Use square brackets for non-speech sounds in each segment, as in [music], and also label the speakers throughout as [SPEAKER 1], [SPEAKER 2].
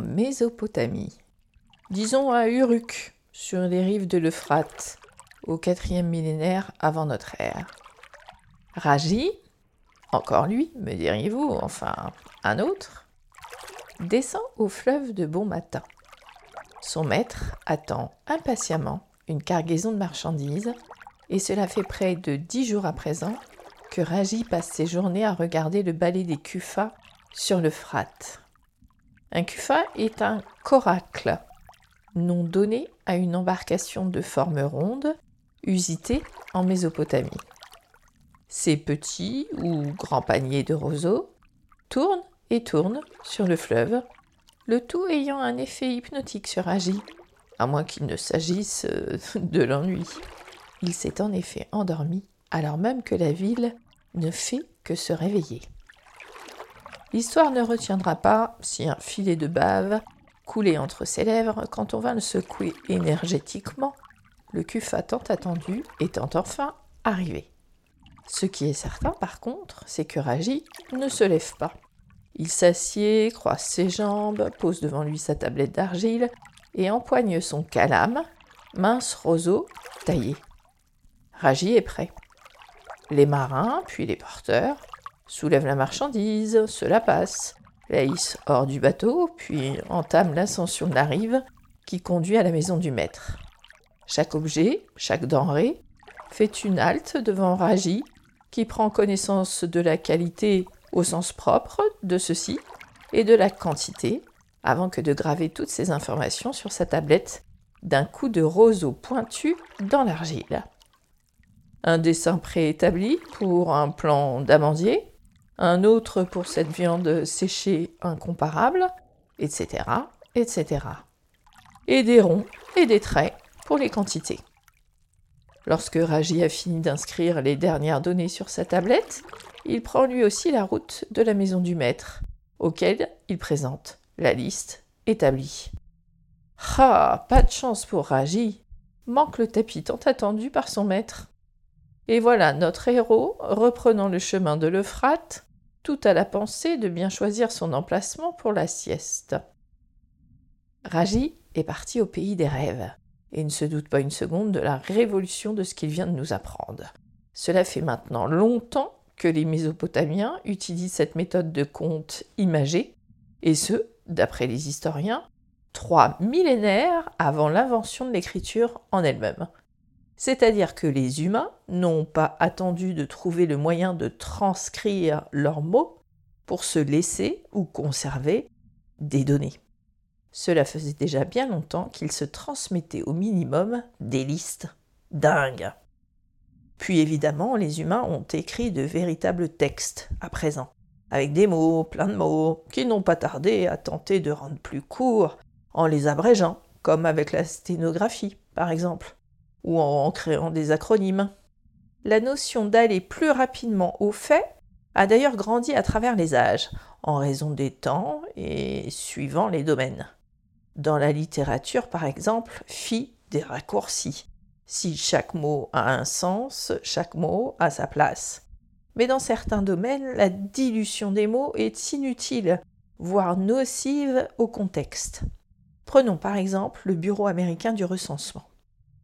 [SPEAKER 1] Mésopotamie. Disons à Uruk, sur les rives de l'Euphrate, au quatrième millénaire avant notre ère. Raji, encore lui, me diriez-vous, enfin un autre, descend au fleuve de bon matin. Son maître attend impatiemment une cargaison de marchandises, et cela fait près de dix jours à présent que Raji passe ses journées à regarder le balai des Kufas sur le Frat. Un Kufa est un coracle, nom donné à une embarcation de forme ronde usitée en Mésopotamie. Ces petits ou grands paniers de roseaux tournent et tournent sur le fleuve, le tout ayant un effet hypnotique sur Agi, à moins qu'il ne s'agisse euh, de l'ennui. Il s'est en effet endormi alors même que la ville ne fait que se réveiller. L'histoire ne retiendra pas si un filet de bave coulait entre ses lèvres quand on vint le secouer énergétiquement, le cufa tant attendu étant enfin arrivé. Ce qui est certain, par contre, c'est que Raji ne se lève pas. Il s'assied, croise ses jambes, pose devant lui sa tablette d'argile et empoigne son calame, mince roseau taillé. Raji est prêt. Les marins, puis les porteurs, soulèvent la marchandise, se la passent, la hissent hors du bateau, puis entament l'ascension de la rive qui conduit à la maison du maître. Chaque objet, chaque denrée, fait une halte devant Raji, qui prend connaissance de la qualité au sens propre de ceci et de la quantité, avant que de graver toutes ces informations sur sa tablette d'un coup de roseau pointu dans l'argile. Un dessin préétabli pour un plan d'amandier, un autre pour cette viande séchée incomparable, etc., etc. Et des ronds et des traits pour les quantités. Lorsque Raji a fini d'inscrire les dernières données sur sa tablette, il prend lui aussi la route de la maison du maître, auquel il présente la liste établie. Ah, pas de chance pour Raji. Manque le tapis tant attendu par son maître. Et voilà notre héros reprenant le chemin de l'Euphrate, tout à la pensée de bien choisir son emplacement pour la sieste. Raji est parti au pays des rêves et ne se doute pas une seconde de la révolution de ce qu'il vient de nous apprendre. Cela fait maintenant longtemps que les Mésopotamiens utilisent cette méthode de compte imagé, et ce, d'après les historiens, trois millénaires avant l'invention de l'écriture en elle-même. C'est-à-dire que les humains n'ont pas attendu de trouver le moyen de transcrire leurs mots pour se laisser ou conserver des données. Cela faisait déjà bien longtemps qu'ils se transmettaient au minimum des listes dingues. Puis évidemment, les humains ont écrit de véritables textes à présent, avec des mots, plein de mots, qui n'ont pas tardé à tenter de rendre plus courts en les abrégeant, comme avec la sténographie, par exemple, ou en créant des acronymes. La notion d'aller plus rapidement au fait a d'ailleurs grandi à travers les âges, en raison des temps et suivant les domaines. Dans la littérature, par exemple, fit des raccourcis. Si chaque mot a un sens, chaque mot a sa place. Mais dans certains domaines, la dilution des mots est inutile, voire nocive au contexte. Prenons par exemple le Bureau américain du recensement.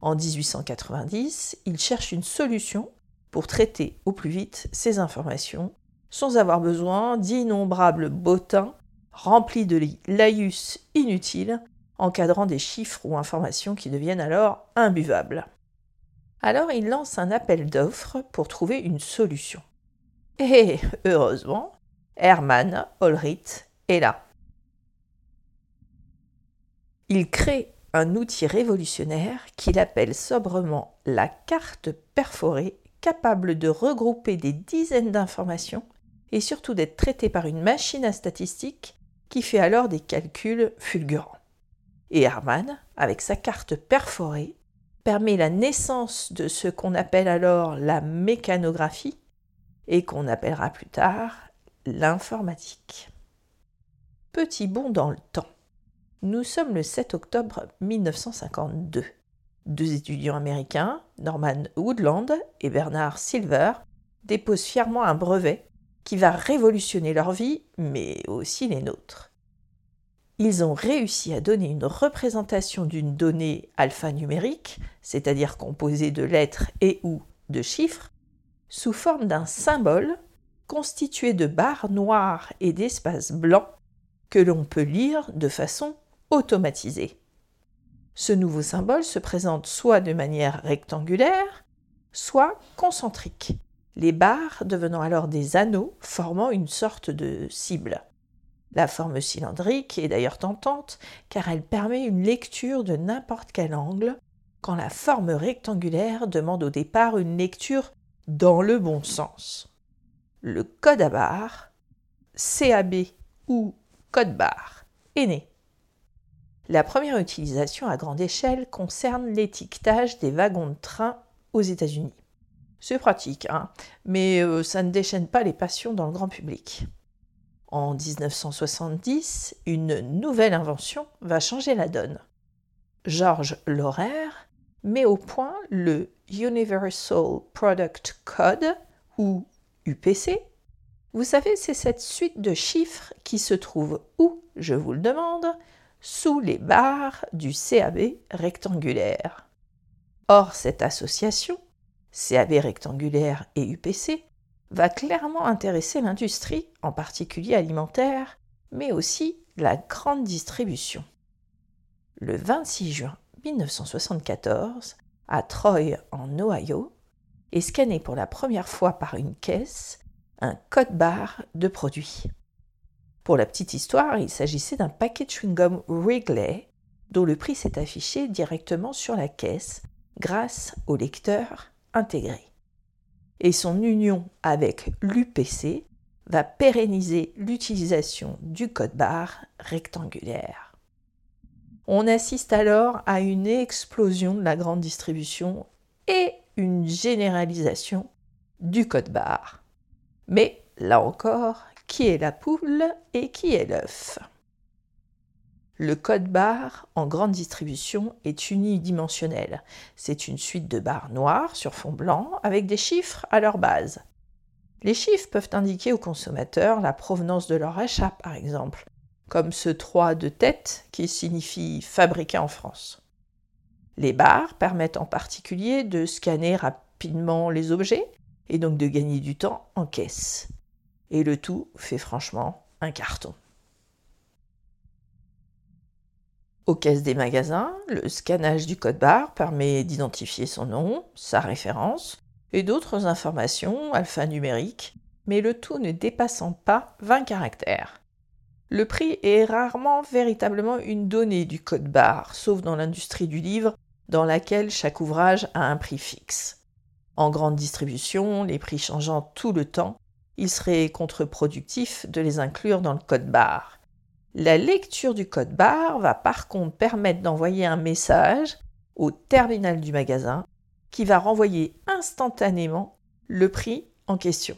[SPEAKER 1] En 1890, il cherche une solution pour traiter au plus vite ces informations sans avoir besoin d'innombrables bottins rempli de laïus inutiles, encadrant des chiffres ou informations qui deviennent alors imbuvables. Alors il lance un appel d'offres pour trouver une solution. Et heureusement, Hermann Olrith est là. Il crée un outil révolutionnaire qu'il appelle sobrement la carte perforée, capable de regrouper des dizaines d'informations et surtout d'être traitée par une machine à statistiques qui fait alors des calculs fulgurants. Et Hermann, avec sa carte perforée, permet la naissance de ce qu'on appelle alors la mécanographie et qu'on appellera plus tard l'informatique. Petit bond dans le temps. Nous sommes le 7 octobre 1952. Deux étudiants américains, Norman Woodland et Bernard Silver, déposent fièrement un brevet qui va révolutionner leur vie, mais aussi les nôtres. ils ont réussi à donner une représentation d'une donnée alphanumérique, c'est-à-dire composée de lettres et ou de chiffres, sous forme d'un symbole constitué de barres noires et d'espaces blancs que l'on peut lire de façon automatisée. Ce nouveau symbole se présente soit de manière rectangulaire, soit concentrique, les barres devenant alors des anneaux formant une sorte de cible. La forme cylindrique est d'ailleurs tentante car elle permet une lecture de n'importe quel angle, quand la forme rectangulaire demande au départ une lecture dans le bon sens. Le code à barres, CAB ou code barre, est né. La première utilisation à grande échelle concerne l'étiquetage des wagons de train aux États-Unis. C'est pratique, hein, mais euh, ça ne déchaîne pas les passions dans le grand public. En 1970, une nouvelle invention va changer la donne. Georges Laurer met au point le Universal Product Code, ou UPC. Vous savez, c'est cette suite de chiffres qui se trouve où, je vous le demande, sous les barres du CAB rectangulaire. Or, cette association, CAB rectangulaire et UPC, va clairement intéresser l'industrie, en particulier alimentaire, mais aussi la grande distribution. Le 26 juin 1974, à Troy, en Ohio, est scanné pour la première fois par une caisse un code barre de produit. Pour la petite histoire, il s'agissait d'un paquet de chewing-gum Wrigley dont le prix s'est affiché directement sur la caisse grâce au lecteur intégré et son union avec l'UPC va pérenniser l'utilisation du code barre rectangulaire. On assiste alors à une explosion de la grande distribution et une généralisation du code barre. Mais là encore, qui est la poule et qui est l'œuf le code barre en grande distribution est unidimensionnel. C'est une suite de barres noires sur fond blanc avec des chiffres à leur base. Les chiffres peuvent indiquer au consommateur la provenance de leur achat, par exemple, comme ce 3 de tête qui signifie fabriqué en France. Les barres permettent en particulier de scanner rapidement les objets et donc de gagner du temps en caisse. Et le tout fait franchement un carton. Aux caisses des magasins, le scannage du code barre permet d'identifier son nom, sa référence et d'autres informations alphanumériques, mais le tout ne dépassant pas 20 caractères. Le prix est rarement véritablement une donnée du code barre, sauf dans l'industrie du livre, dans laquelle chaque ouvrage a un prix fixe. En grande distribution, les prix changeant tout le temps, il serait contre-productif de les inclure dans le code barre. La lecture du code barre va par contre permettre d'envoyer un message au terminal du magasin qui va renvoyer instantanément le prix en question.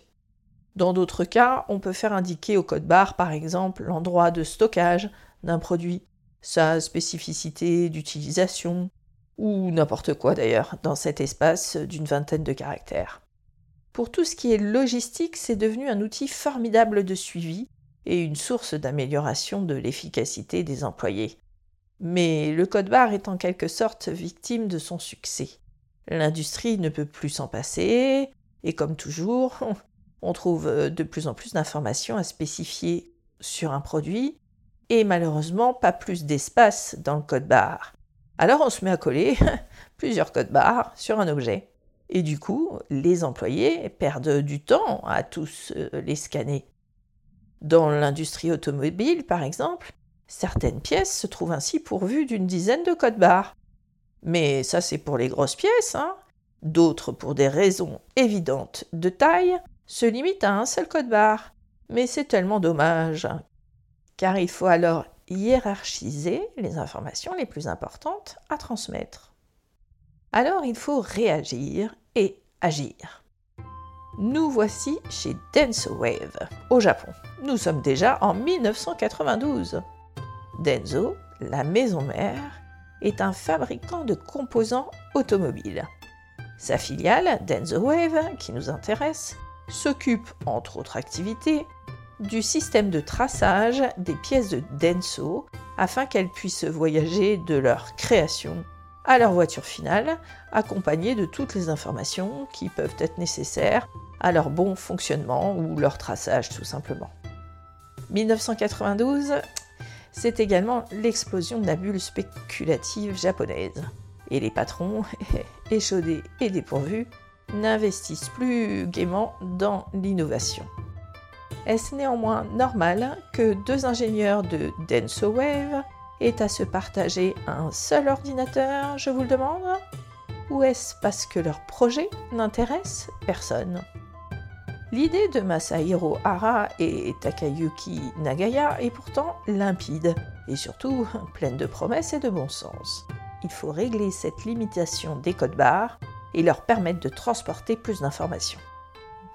[SPEAKER 1] Dans d'autres cas, on peut faire indiquer au code barre par exemple l'endroit de stockage d'un produit, sa spécificité d'utilisation, ou n'importe quoi d'ailleurs, dans cet espace d'une vingtaine de caractères. Pour tout ce qui est logistique, c'est devenu un outil formidable de suivi et une source d'amélioration de l'efficacité des employés. Mais le code barre est en quelque sorte victime de son succès. L'industrie ne peut plus s'en passer, et comme toujours, [laughs] on trouve de plus en plus d'informations à spécifier sur un produit, et malheureusement pas plus d'espace dans le code barre. Alors on se met à coller [laughs] plusieurs codes barres sur un objet. Et du coup, les employés perdent du temps à tous euh, les scanner. Dans l'industrie automobile, par exemple, certaines pièces se trouvent ainsi pourvues d'une dizaine de codes barres. Mais ça, c'est pour les grosses pièces. Hein. D'autres, pour des raisons évidentes de taille, se limitent à un seul code barre. Mais c'est tellement dommage. Car il faut alors hiérarchiser les informations les plus importantes à transmettre. Alors il faut réagir et agir. Nous voici chez Denso Wave, au Japon. Nous sommes déjà en 1992. Denso, la maison mère, est un fabricant de composants automobiles. Sa filiale, Denso Wave, qui nous intéresse, s'occupe, entre autres activités, du système de traçage des pièces de Denso afin qu'elles puissent voyager de leur création à leur voiture finale, accompagnées de toutes les informations qui peuvent être nécessaires à leur bon fonctionnement ou leur traçage tout simplement. 1992, c'est également l'explosion de la bulle spéculative japonaise. Et les patrons, [laughs] échaudés et dépourvus, n'investissent plus gaiement dans l'innovation. Est-ce néanmoins normal que deux ingénieurs de Denso Wave aient à se partager un seul ordinateur, je vous le demande Ou est-ce parce que leur projet n'intéresse personne? L'idée de Masahiro Hara et Takayuki Nagaya est pourtant limpide et surtout pleine de promesses et de bon sens. Il faut régler cette limitation des codes barres et leur permettre de transporter plus d'informations.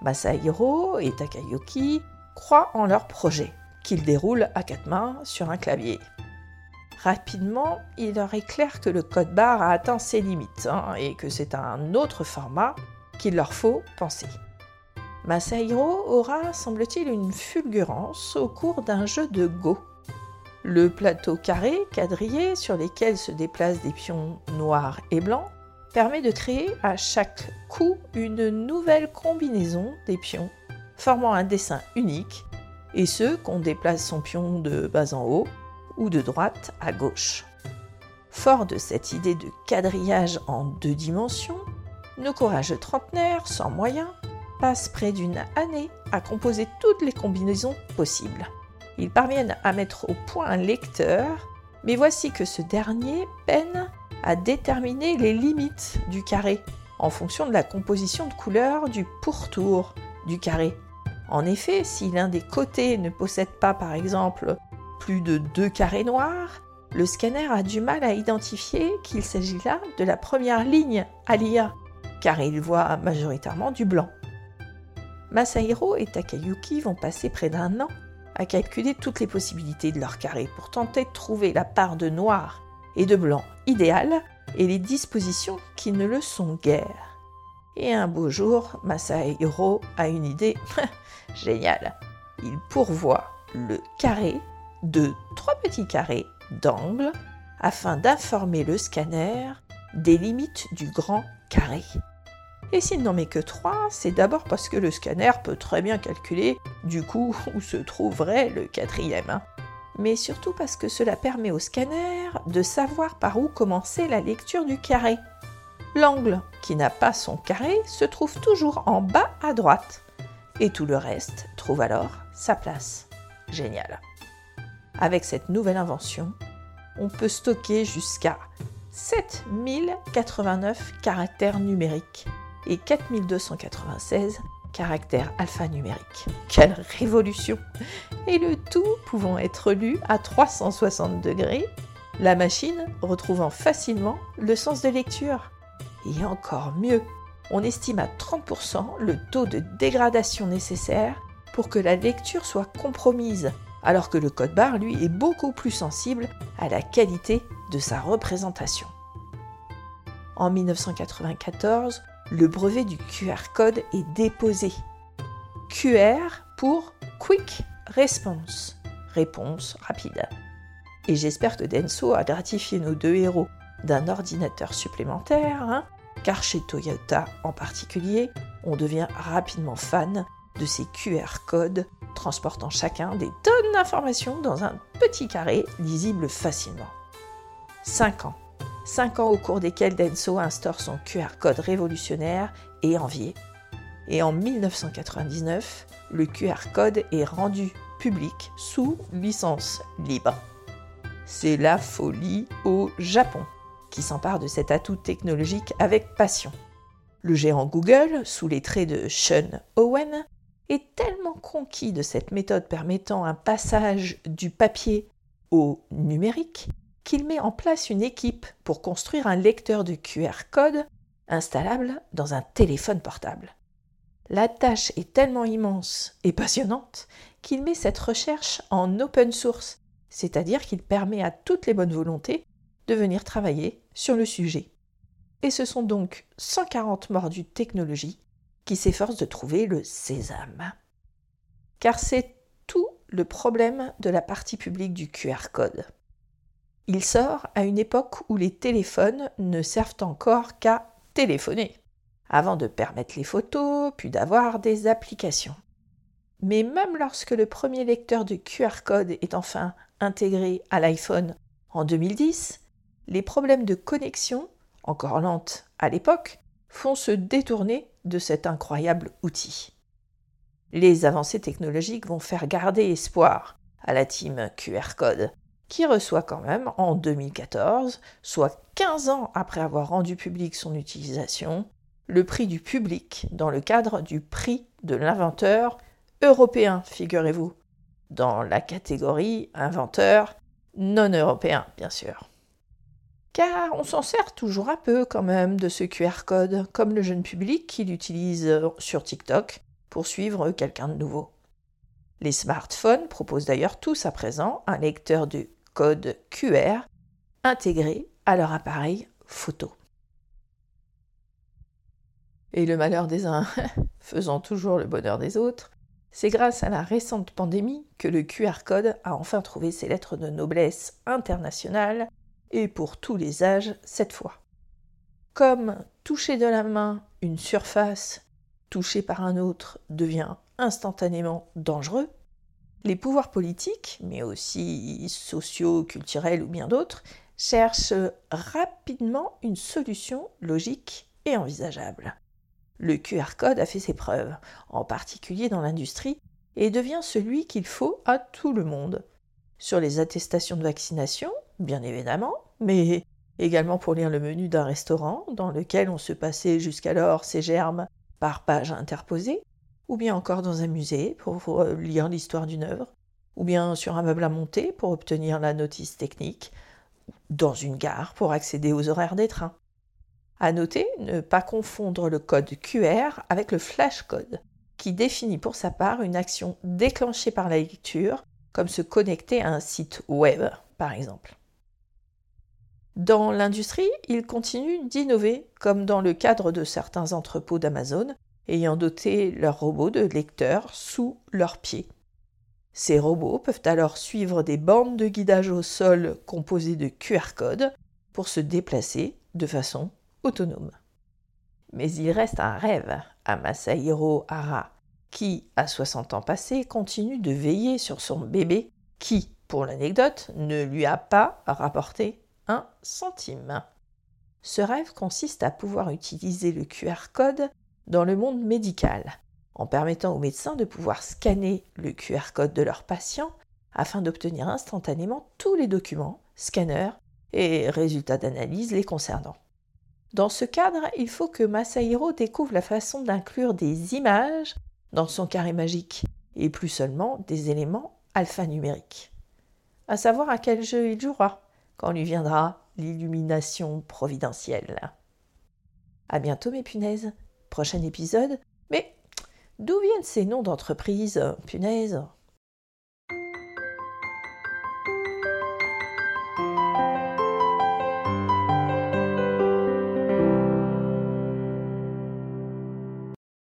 [SPEAKER 1] Masahiro et Takayuki croient en leur projet, qu'ils déroulent à quatre mains sur un clavier. Rapidement, il leur est clair que le code barre a atteint ses limites hein, et que c'est un autre format qu'il leur faut penser. Masahiro aura, semble-t-il, une fulgurance au cours d'un jeu de Go. Le plateau carré, quadrillé, sur lequel se déplacent des pions noirs et blancs, permet de créer à chaque coup une nouvelle combinaison des pions, formant un dessin unique, et ce qu'on déplace son pion de bas en haut ou de droite à gauche. Fort de cette idée de quadrillage en deux dimensions, nos courageux trentenaires, sans moyens, passent près d'une année à composer toutes les combinaisons possibles. Ils parviennent à mettre au point un lecteur, mais voici que ce dernier peine à déterminer les limites du carré en fonction de la composition de couleurs du pourtour du carré. En effet, si l'un des côtés ne possède pas par exemple de deux carrés noirs, le scanner a du mal à identifier qu'il s'agit là de la première ligne à l'IA, car il voit majoritairement du blanc. Masahiro et Takayuki vont passer près d'un an à calculer toutes les possibilités de leur carré pour tenter de trouver la part de noir et de blanc idéale et les dispositions qui ne le sont guère. Et un beau jour, Masahiro a une idée [laughs] géniale. Il pourvoit le carré de trois petits carrés d'angle afin d'informer le scanner des limites du grand carré. Et s'il n'en met que 3, c'est d'abord parce que le scanner peut très bien calculer du coup [laughs] où se trouverait le quatrième. Hein. Mais surtout parce que cela permet au scanner de savoir par où commencer la lecture du carré. L'angle qui n'a pas son carré se trouve toujours en bas à droite. Et tout le reste trouve alors sa place. Génial. Avec cette nouvelle invention, on peut stocker jusqu'à 7089 caractères numériques et 4296 caractères alphanumériques. Quelle révolution Et le tout pouvant être lu à 360 degrés, la machine retrouvant facilement le sens de lecture. Et encore mieux, on estime à 30% le taux de dégradation nécessaire pour que la lecture soit compromise, alors que le code barre, lui, est beaucoup plus sensible à la qualité de sa représentation. En 1994, le brevet du QR code est déposé. QR pour Quick Response, réponse rapide. Et j'espère que Denso a gratifié nos deux héros d'un ordinateur supplémentaire, hein, car chez Toyota en particulier, on devient rapidement fan de ces QR codes transportant chacun des tonnes d'informations dans un petit carré lisible facilement. 5 ans 5 ans au cours desquels Denso instaure son QR code révolutionnaire et envié. Et en 1999, le QR code est rendu public sous licence libre. C'est la folie au Japon, qui s'empare de cet atout technologique avec passion. Le géant Google, sous les traits de Sean Owen, est tellement conquis de cette méthode permettant un passage du papier au numérique qu'il met en place une équipe pour construire un lecteur de QR code installable dans un téléphone portable. La tâche est tellement immense et passionnante qu'il met cette recherche en open source, c'est-à-dire qu'il permet à toutes les bonnes volontés de venir travailler sur le sujet. Et ce sont donc 140 mordus de technologie qui s'efforcent de trouver le sésame. Car c'est tout le problème de la partie publique du QR code Il sort à une époque où les téléphones ne servent encore qu'à téléphoner, avant de permettre les photos, puis d'avoir des applications. Mais même lorsque le premier lecteur de QR code est enfin intégré à l'iPhone en 2010, les problèmes de connexion, encore lentes à l'époque, font se détourner de cet incroyable outil. Les avancées technologiques vont faire garder espoir à la team QR code, qui reçoit quand même en 2014, soit 15 ans après avoir rendu public son utilisation, le prix du public dans le cadre du prix de l'inventeur européen, figurez-vous, dans la catégorie inventeur non européen, bien sûr. Car on s'en sert toujours un peu quand même de ce QR code, comme le jeune public qui l'utilise sur TikTok pour suivre quelqu'un de nouveau. Les smartphones proposent d'ailleurs tous à présent un lecteur de code QR intégré à leur appareil photo. Et le malheur des uns [laughs] faisant toujours le bonheur des autres, c'est grâce à la récente pandémie que le QR code a enfin trouvé ses lettres de noblesse internationale et pour tous les âges cette fois. Comme toucher de la main une surface touchée par un autre devient instantanément dangereux, les pouvoirs politiques, mais aussi sociaux, culturels ou bien d'autres, cherchent rapidement une solution logique et envisageable. Le QR code a fait ses preuves, en particulier dans l'industrie, et devient celui qu'il faut à tout le monde. Sur les attestations de vaccination, bien évidemment, mais également pour lire le menu d'un restaurant dans lequel on se passait jusqu'alors ses germes par page interposée, ou bien encore dans un musée pour lire l'histoire d'une œuvre, ou bien sur un meuble à monter pour obtenir la notice technique, dans une gare pour accéder aux horaires des trains. À noter, ne pas confondre le code QR avec le flash code, qui définit pour sa part une action déclenchée par la lecture, comme se connecter à un site web, par exemple. Dans l'industrie, il continue d'innover, comme dans le cadre de certains entrepôts d'Amazon, ayant doté leurs robots de lecteurs sous leurs pieds. Ces robots peuvent alors suivre des bandes de guidage au sol composées de QR codes pour se déplacer de façon autonome. Mais il reste un rêve à Masahiro Hara, qui, à 60 ans passés, continue de veiller sur son bébé qui, pour l'anecdote, ne lui a pas rapporté centime. Ce rêve consiste à pouvoir utiliser le QR code dans le monde médical, en permettant aux médecins de pouvoir scanner le QR code de leurs patients afin d'obtenir instantanément tous les documents, scanners et résultats d'analyse les concernant. Dans ce cadre, il faut que Masahiro découvre la façon d'inclure des images dans son carré magique, et plus seulement des éléments alphanumériques. À savoir à quel jeu il jouera quand lui viendra l'illumination providentielle. À bientôt mes punaises prochain épisode. Mais d'où viennent ces noms d'entreprises, punaise